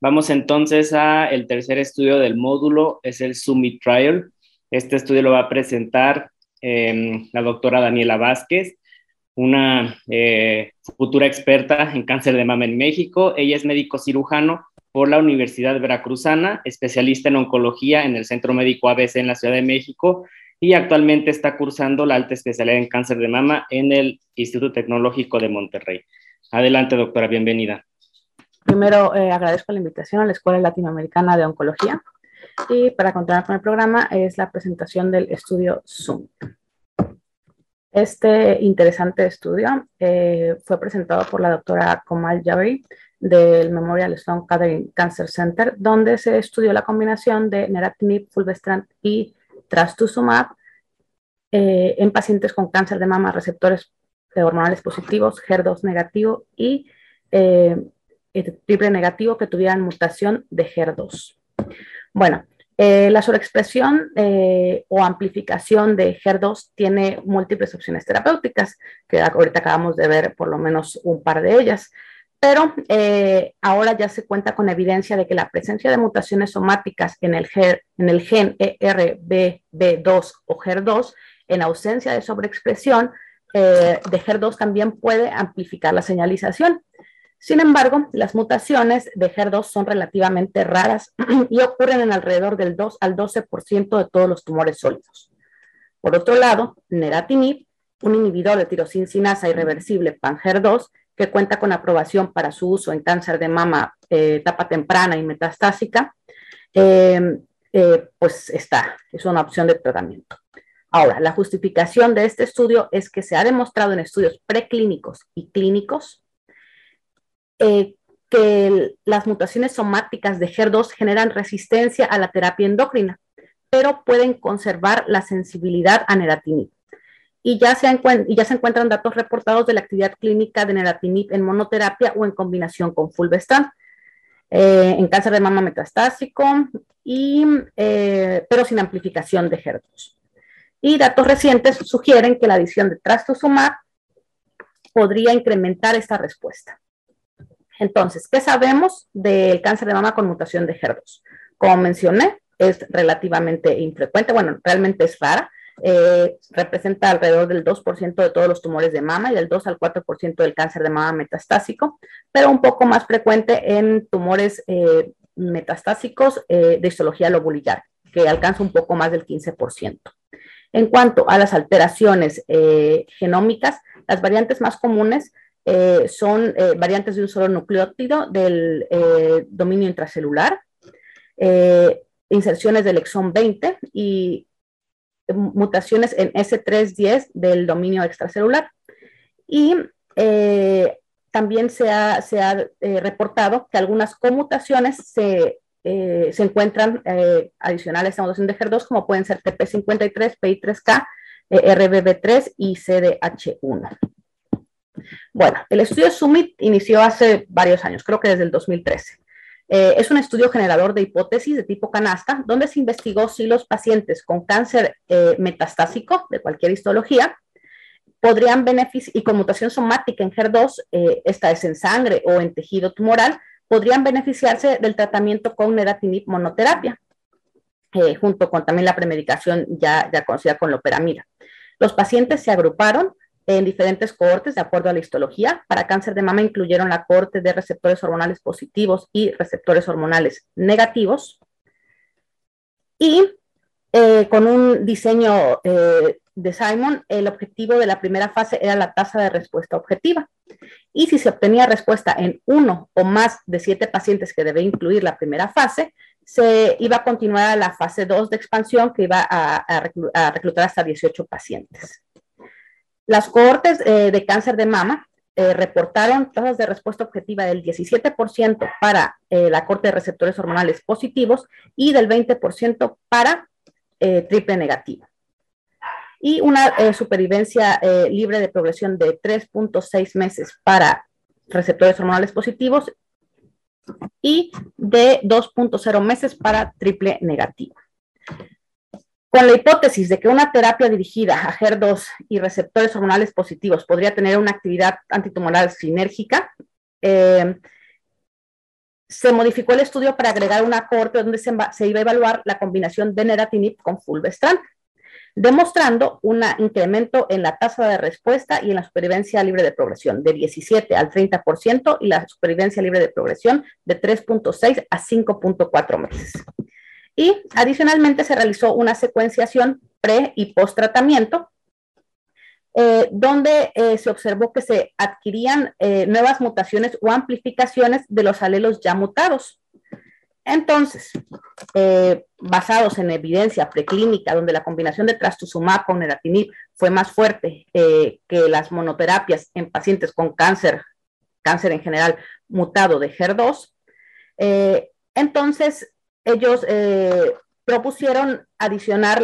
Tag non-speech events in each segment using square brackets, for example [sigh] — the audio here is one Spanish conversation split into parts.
Vamos entonces a el tercer estudio del módulo, es el Summit Trial. Este estudio lo va a presentar em, la doctora Daniela Vázquez, una eh, futura experta en cáncer de mama en México. Ella es médico cirujano por la Universidad Veracruzana, especialista en oncología en el Centro Médico ABC en la Ciudad de México y actualmente está cursando la alta especialidad en cáncer de mama en el Instituto Tecnológico de Monterrey. Adelante, doctora, bienvenida. Primero, eh, agradezco la invitación a la Escuela Latinoamericana de Oncología y para continuar con el programa es la presentación del estudio Zoom. Este interesante estudio eh, fue presentado por la doctora Komal Jabri del Memorial Sloan Kettering Cancer Center, donde se estudió la combinación de neratinib, fulvestrant y trastuzumab eh, en pacientes con cáncer de mama, receptores hormonales positivos, HER2 negativo y triple negativo que tuvieran mutación de HER2. Bueno, eh, la sobreexpresión eh, o amplificación de HER2 tiene múltiples opciones terapéuticas, que ahorita acabamos de ver por lo menos un par de ellas, pero eh, ahora ya se cuenta con evidencia de que la presencia de mutaciones somáticas en el, en el gen ERBB2 o HER2, en ausencia de sobreexpresión de HER2, también puede amplificar la señalización. Sin embargo, las mutaciones de HER2 son relativamente raras [clears throat] y ocurren en alrededor del 2 al 12% de todos los tumores sólidos. Por otro lado, neratinib, un inhibidor de tirosincinasa irreversible pan-HER2, que cuenta con aprobación para su uso en cáncer de mama eh, etapa temprana y metastásica, eh, eh, pues está, es una opción de tratamiento. Ahora, la justificación de este estudio es que se ha demostrado en estudios preclínicos y clínicos eh, que las mutaciones somáticas de HER2 generan resistencia a la terapia endocrina, pero pueden conservar la sensibilidad a neratinib. Y ya, se encuentran datos reportados de la actividad clínica de neratinib en monoterapia o en combinación con fulvestrant, eh, en cáncer de mama metastásico, eh, pero sin amplificación de HER2. Y datos recientes sugieren que la adición de trastuzumab podría incrementar esta respuesta. Entonces, ¿qué sabemos del cáncer de mama con mutación de HER2? Como mencioné, es relativamente infrecuente, bueno, realmente es rara. Eh, representa alrededor del 2% de todos los tumores de mama y del 2 al 4% del cáncer de mama metastásico, pero un poco más frecuente en tumores eh, metastásicos eh, de histología lobulillar, que alcanza un poco más del 15%. En cuanto a las alteraciones genómicas, las variantes más comunes eh, son eh, variantes de un solo nucleótido del eh, dominio intracelular, inserciones del exón 20 y mutaciones en S310 del dominio extracelular. Y también se ha, se ha reportado que algunas conmutaciones se, se encuentran adicionales a mutación de HER2, como pueden ser TP53, PI3K, RBB3 y CDH1. Bueno, el estudio Summit inició hace varios años, creo que desde el 2013. Eh, es un estudio generador de hipótesis de tipo canasta, donde se investigó si los pacientes con cáncer eh, metastásico de cualquier histología podrían beneficiar, y con mutación somática en HER2, eh, esta es en sangre o en tejido tumoral, podrían beneficiarse del tratamiento con neratinib monoterapia, junto con también la premedicación ya, ya conocida con loperamida. Los pacientes se agruparon en diferentes cohortes de acuerdo a la histología. Para cáncer de mama incluyeron la cohorte de receptores hormonales positivos y receptores hormonales negativos. Y eh, con un diseño eh, de Simon, el objetivo de la primera fase era la tasa de respuesta objetiva. Y si se obtenía respuesta en uno o más de siete pacientes que debe incluir la primera fase, se iba a continuar a la fase 2 de expansión que iba a, a reclutar hasta 18 pacientes. Las cohortes eh, de cáncer de mama eh, reportaron tasas de respuesta objetiva del 17% para eh, la corte de receptores hormonales positivos y del 20% para triple negativo. Y una supervivencia libre de progresión de 3.6 meses para receptores hormonales positivos y de 2.0 meses para triple negativo. Con la hipótesis de que una terapia dirigida a HER2 y receptores hormonales positivos podría tener una actividad antitumoral sinérgica, eh, se modificó el estudio para agregar una corte donde se, iba a evaluar la combinación de neratinib con fulvestrant, demostrando un incremento en la tasa de respuesta y en la supervivencia libre de progresión de 17 al 30% y la supervivencia libre de progresión de 3.6 a 5.4 meses. Y adicionalmente se realizó una secuenciación pre y post tratamiento eh, donde eh, se observó que se adquirían eh, nuevas mutaciones o amplificaciones de los alelos ya mutados. Entonces, basados en evidencia preclínica, donde la combinación de trastuzumab con neratinib fue más fuerte que las monoterapias en pacientes con cáncer, cáncer en general mutado de HER2, entonces ellos propusieron adicionar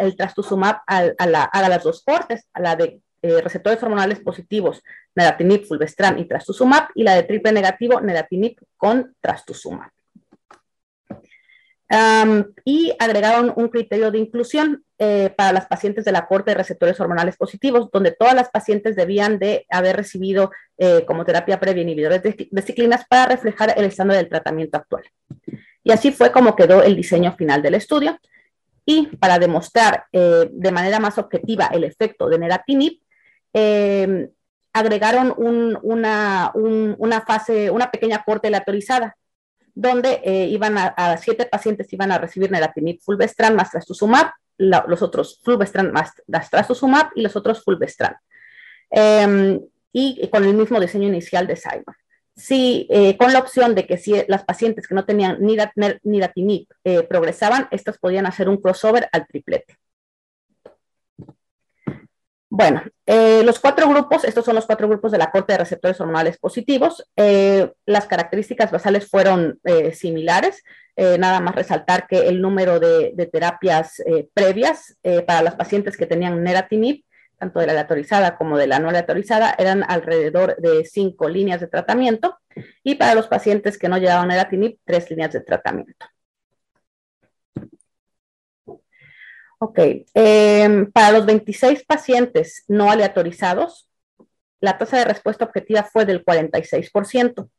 el trastuzumab a, las dos cortes, a la de eh, receptores hormonales positivos, neratinib, fulvestrant y trastuzumab, y la de triple negativo, neratinib con trastuzumab. y agregaron un criterio de inclusión eh, para las pacientes de la corte de receptores hormonales positivos, donde todas las pacientes debían de haber recibido eh, como terapia previa inhibidores de, de ciclinas para reflejar el estándar del tratamiento actual. Y así fue como quedó el diseño final del estudio. Y para demostrar eh, de manera más objetiva el efecto de neratinib, eh, agregaron una, fase, una pequeña corte aleatorizada, donde eh, iban a, siete pacientes iban a recibir neratinib fulvestrant más trastuzumab, los otros fulvestrant más trastuzumab y los otros fulvestrant. Em, y con el mismo diseño inicial de Simon si eh, con la opción de que si las pacientes que no tenían niratinib eh, progresaban, estas podían hacer un crossover al triplete. Bueno, eh, los cuatro grupos, estos son los cuatro grupos de la corte de receptores hormonales positivos. las características basales fueron similares, nada más resaltar que el número de, de terapias previas para las pacientes que tenían neratinib tanto de la aleatorizada como de la no aleatorizada, eran alrededor de cinco líneas de tratamiento y para los pacientes que no llevaban eratinib, tres líneas de tratamiento. Ok, em, para los 26 pacientes no aleatorizados, la tasa de respuesta objetiva fue del 46%.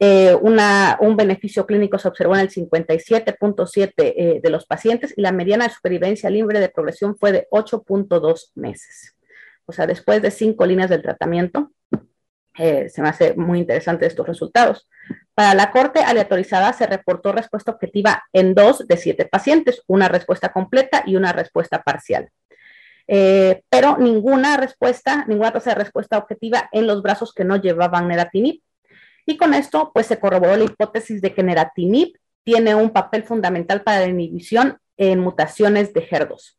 Eh, un beneficio clínico se observó en el 57.7 eh, de los pacientes y la mediana de supervivencia libre de progresión fue de 8.2 meses. O sea, después de cinco líneas del tratamiento, eh, se me hace muy interesante estos resultados. Para la corte aleatorizada se reportó respuesta objetiva en dos de siete pacientes, una respuesta completa y una respuesta parcial. pero ninguna respuesta, ninguna tasa de respuesta objetiva en los brazos que no llevaban neratinib y con esto, pues se corroboró la hipótesis de que neratinib tiene un papel fundamental para la inhibición en mutaciones de HER2.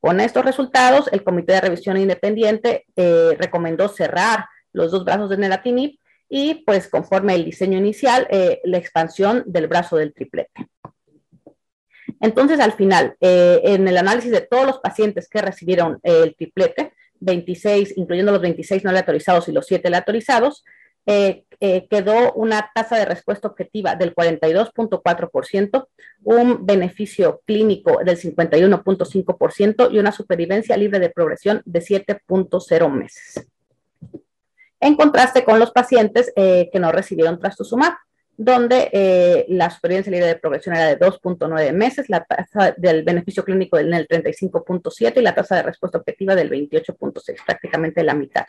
Con estos resultados, el Comité de Revisión Independiente eh, recomendó cerrar los dos brazos de neratinib y, pues, conforme el diseño inicial, eh, la expansión del brazo del triplete. Entonces, al final, eh, en el análisis de todos los pacientes que recibieron el triplete, 26, incluyendo los 26 no aleatorizados y los 7 aleatorizados, eh, eh, quedó una tasa de respuesta objetiva del 42.4%, un beneficio clínico del 51.5% y una supervivencia libre de progresión de 7.0 meses. En contraste con los pacientes eh, que no recibieron trastuzumab, donde la supervivencia libre de progresión era de 2.9 meses, la tasa del beneficio clínico del 35.7 y la tasa de respuesta objetiva del 28.6, prácticamente la mitad.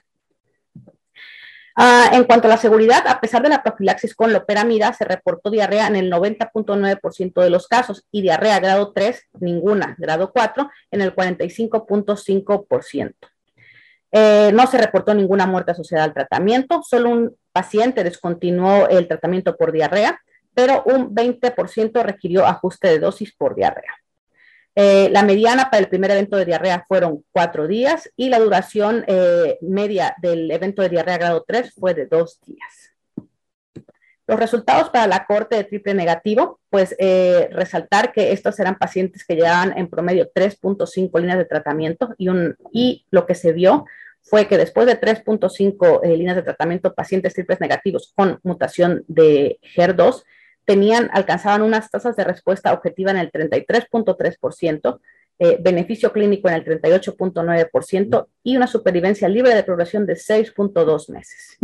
Ah, en cuanto a la seguridad, a pesar de la profilaxis con loperamida, se reportó diarrea en el 90.9% de los casos y diarrea grado 3, ninguna, grado 4, en el 45.5%. Eh, no se reportó ninguna muerte asociada al tratamiento, solo un paciente descontinuó el tratamiento por diarrea, pero un 20% requirió ajuste de dosis por diarrea. Eh, la mediana para el primer evento de diarrea fueron cuatro días y la duración eh, media del evento de diarrea grado 3 fue de dos días. Los resultados para la corte de triple negativo, pues eh, resaltar que estos eran pacientes que llevaban en promedio 3.5 líneas de tratamiento y, un, y lo que se vio fue que después de 3.5 líneas de tratamiento, pacientes triples negativos con mutación de HER2 tenían, alcanzaban unas tasas de respuesta objetiva en el 33.3%, eh, beneficio clínico en el 38.9% y una supervivencia libre de progresión de 6.2 meses.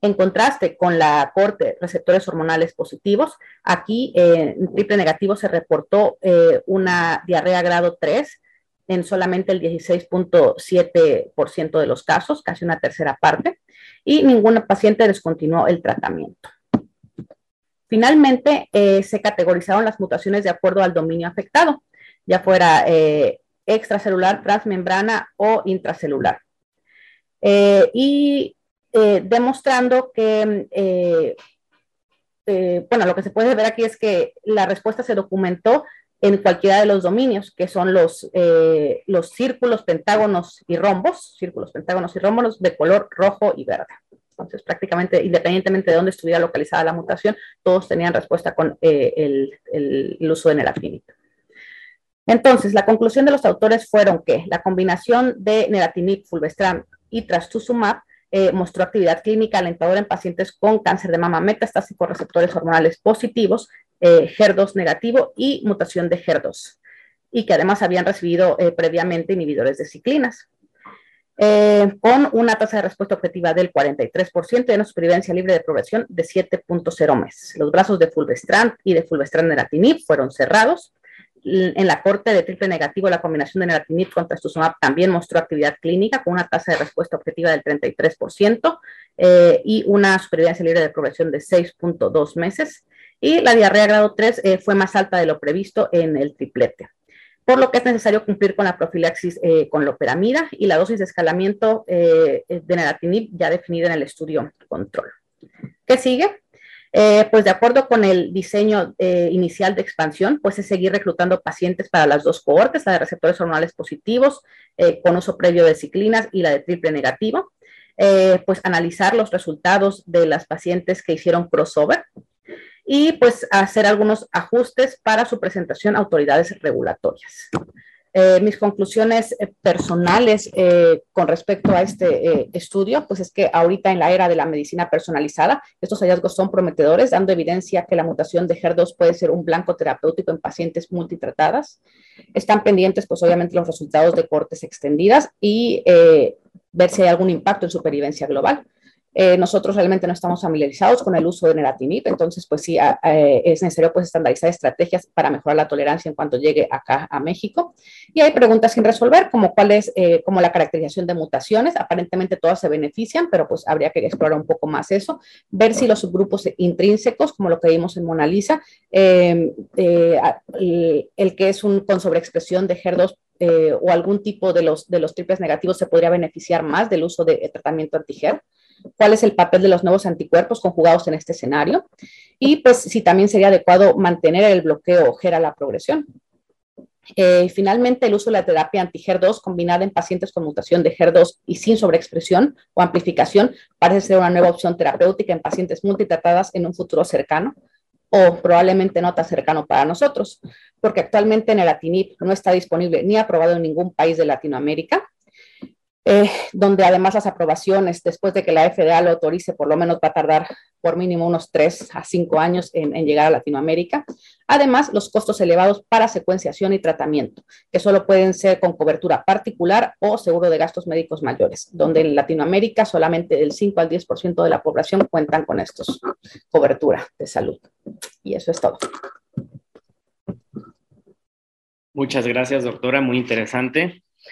En contraste con la corte receptores hormonales positivos, aquí eh, en triple negativo se reportó eh, una diarrea grado 3 en solamente el 16.7% de los casos, casi una tercera parte, y ninguna paciente descontinuó el tratamiento. Finalmente, eh, se categorizaron las mutaciones de acuerdo al dominio afectado, ya fuera extracelular, transmembrana o intracelular. y eh, demostrando que, eh, eh, bueno, lo que se puede ver aquí es que la respuesta se documentó en cualquiera de los dominios, que son los, los círculos, pentágonos y rombos, círculos, pentágonos y rombos de color rojo y verde. Entonces, prácticamente, independientemente de dónde estuviera localizada la mutación, todos tenían respuesta con el, el, uso de neratinib. Entonces, la conclusión de los autores fueron que la combinación de neratinib, fulvestrant y trastuzumab eh, mostró actividad clínica alentadora en pacientes con cáncer de mama metastásico, receptores hormonales positivos, eh, HER2 negativo y mutación de HER2, y que además habían recibido eh, previamente inhibidores de ciclinas. Con una tasa de respuesta objetiva del 43% y una supervivencia libre de progresión de 7.0 meses. Los brazos de fulvestrant y de fulvestrant neratinib fueron cerrados en la corte de triple negativo, la combinación de neratinib contra trastuzumab también mostró actividad clínica con una tasa de respuesta objetiva del 33% eh, y una supervivencia libre de progresión de 6.2 meses. Y la diarrea grado 3 eh, fue más alta de lo previsto en el triplete. Por lo que es necesario cumplir con la profilaxis eh, con loperamida y la dosis de escalamiento de neratinib ya definida en el estudio control. ¿Qué sigue? Eh, pues de acuerdo con el diseño eh, inicial de expansión, pues es seguir reclutando pacientes para las dos cohortes, la de receptores hormonales positivos eh, con uso previo de ciclinas y la de triple negativo, pues analizar los resultados de las pacientes que hicieron crossover y pues hacer algunos ajustes para su presentación a autoridades regulatorias. Eh, mis conclusiones eh, personales eh, con respecto a este estudio, pues es que ahorita en la era de la medicina personalizada, estos hallazgos son prometedores, dando evidencia que la mutación de HER2 puede ser un blanco terapéutico en pacientes multitratadas. Están pendientes, pues obviamente, los resultados de cortes extendidas y ver si hay algún impacto en supervivencia global. Eh, nosotros realmente no estamos familiarizados con el uso de neratinib, entonces pues sí, eh, es necesario pues estandarizar estrategias para mejorar la tolerancia en cuanto llegue acá a México. Y hay preguntas sin resolver, como cuál es, eh, como la caracterización de mutaciones, aparentemente todas se benefician, pero pues habría que explorar un poco más eso, ver si los subgrupos intrínsecos, como lo que vimos en Mona Lisa, em, el, el, que es un con sobreexpresión de HER2 o algún tipo de los, de los triples negativos se podría beneficiar más del uso de tratamiento anti-HER cuál es el papel de los nuevos anticuerpos conjugados en este escenario y pues si también sería adecuado mantener el bloqueo o a la progresión. Eh, finalmente, el uso de la terapia anti-HER2 combinada en pacientes con mutación de HER2 y sin sobreexpresión o amplificación parece ser una nueva opción terapéutica en pacientes multitratadas en un futuro cercano o probablemente no tan cercano para nosotros, porque actualmente neratinib no está disponible ni aprobado en ningún país de Latinoamérica eh, donde además las aprobaciones, después de que la FDA lo autorice, por lo menos va a tardar por mínimo unos 3 a 5 años en, llegar a Latinoamérica. Además, los costos elevados para secuenciación y tratamiento, que solo pueden ser con cobertura particular o seguro de gastos médicos mayores, donde en Latinoamérica solamente el 5 al 10% de la población cuentan con estos cobertura de salud. Y eso es todo. Muchas gracias, doctora. Muy interesante.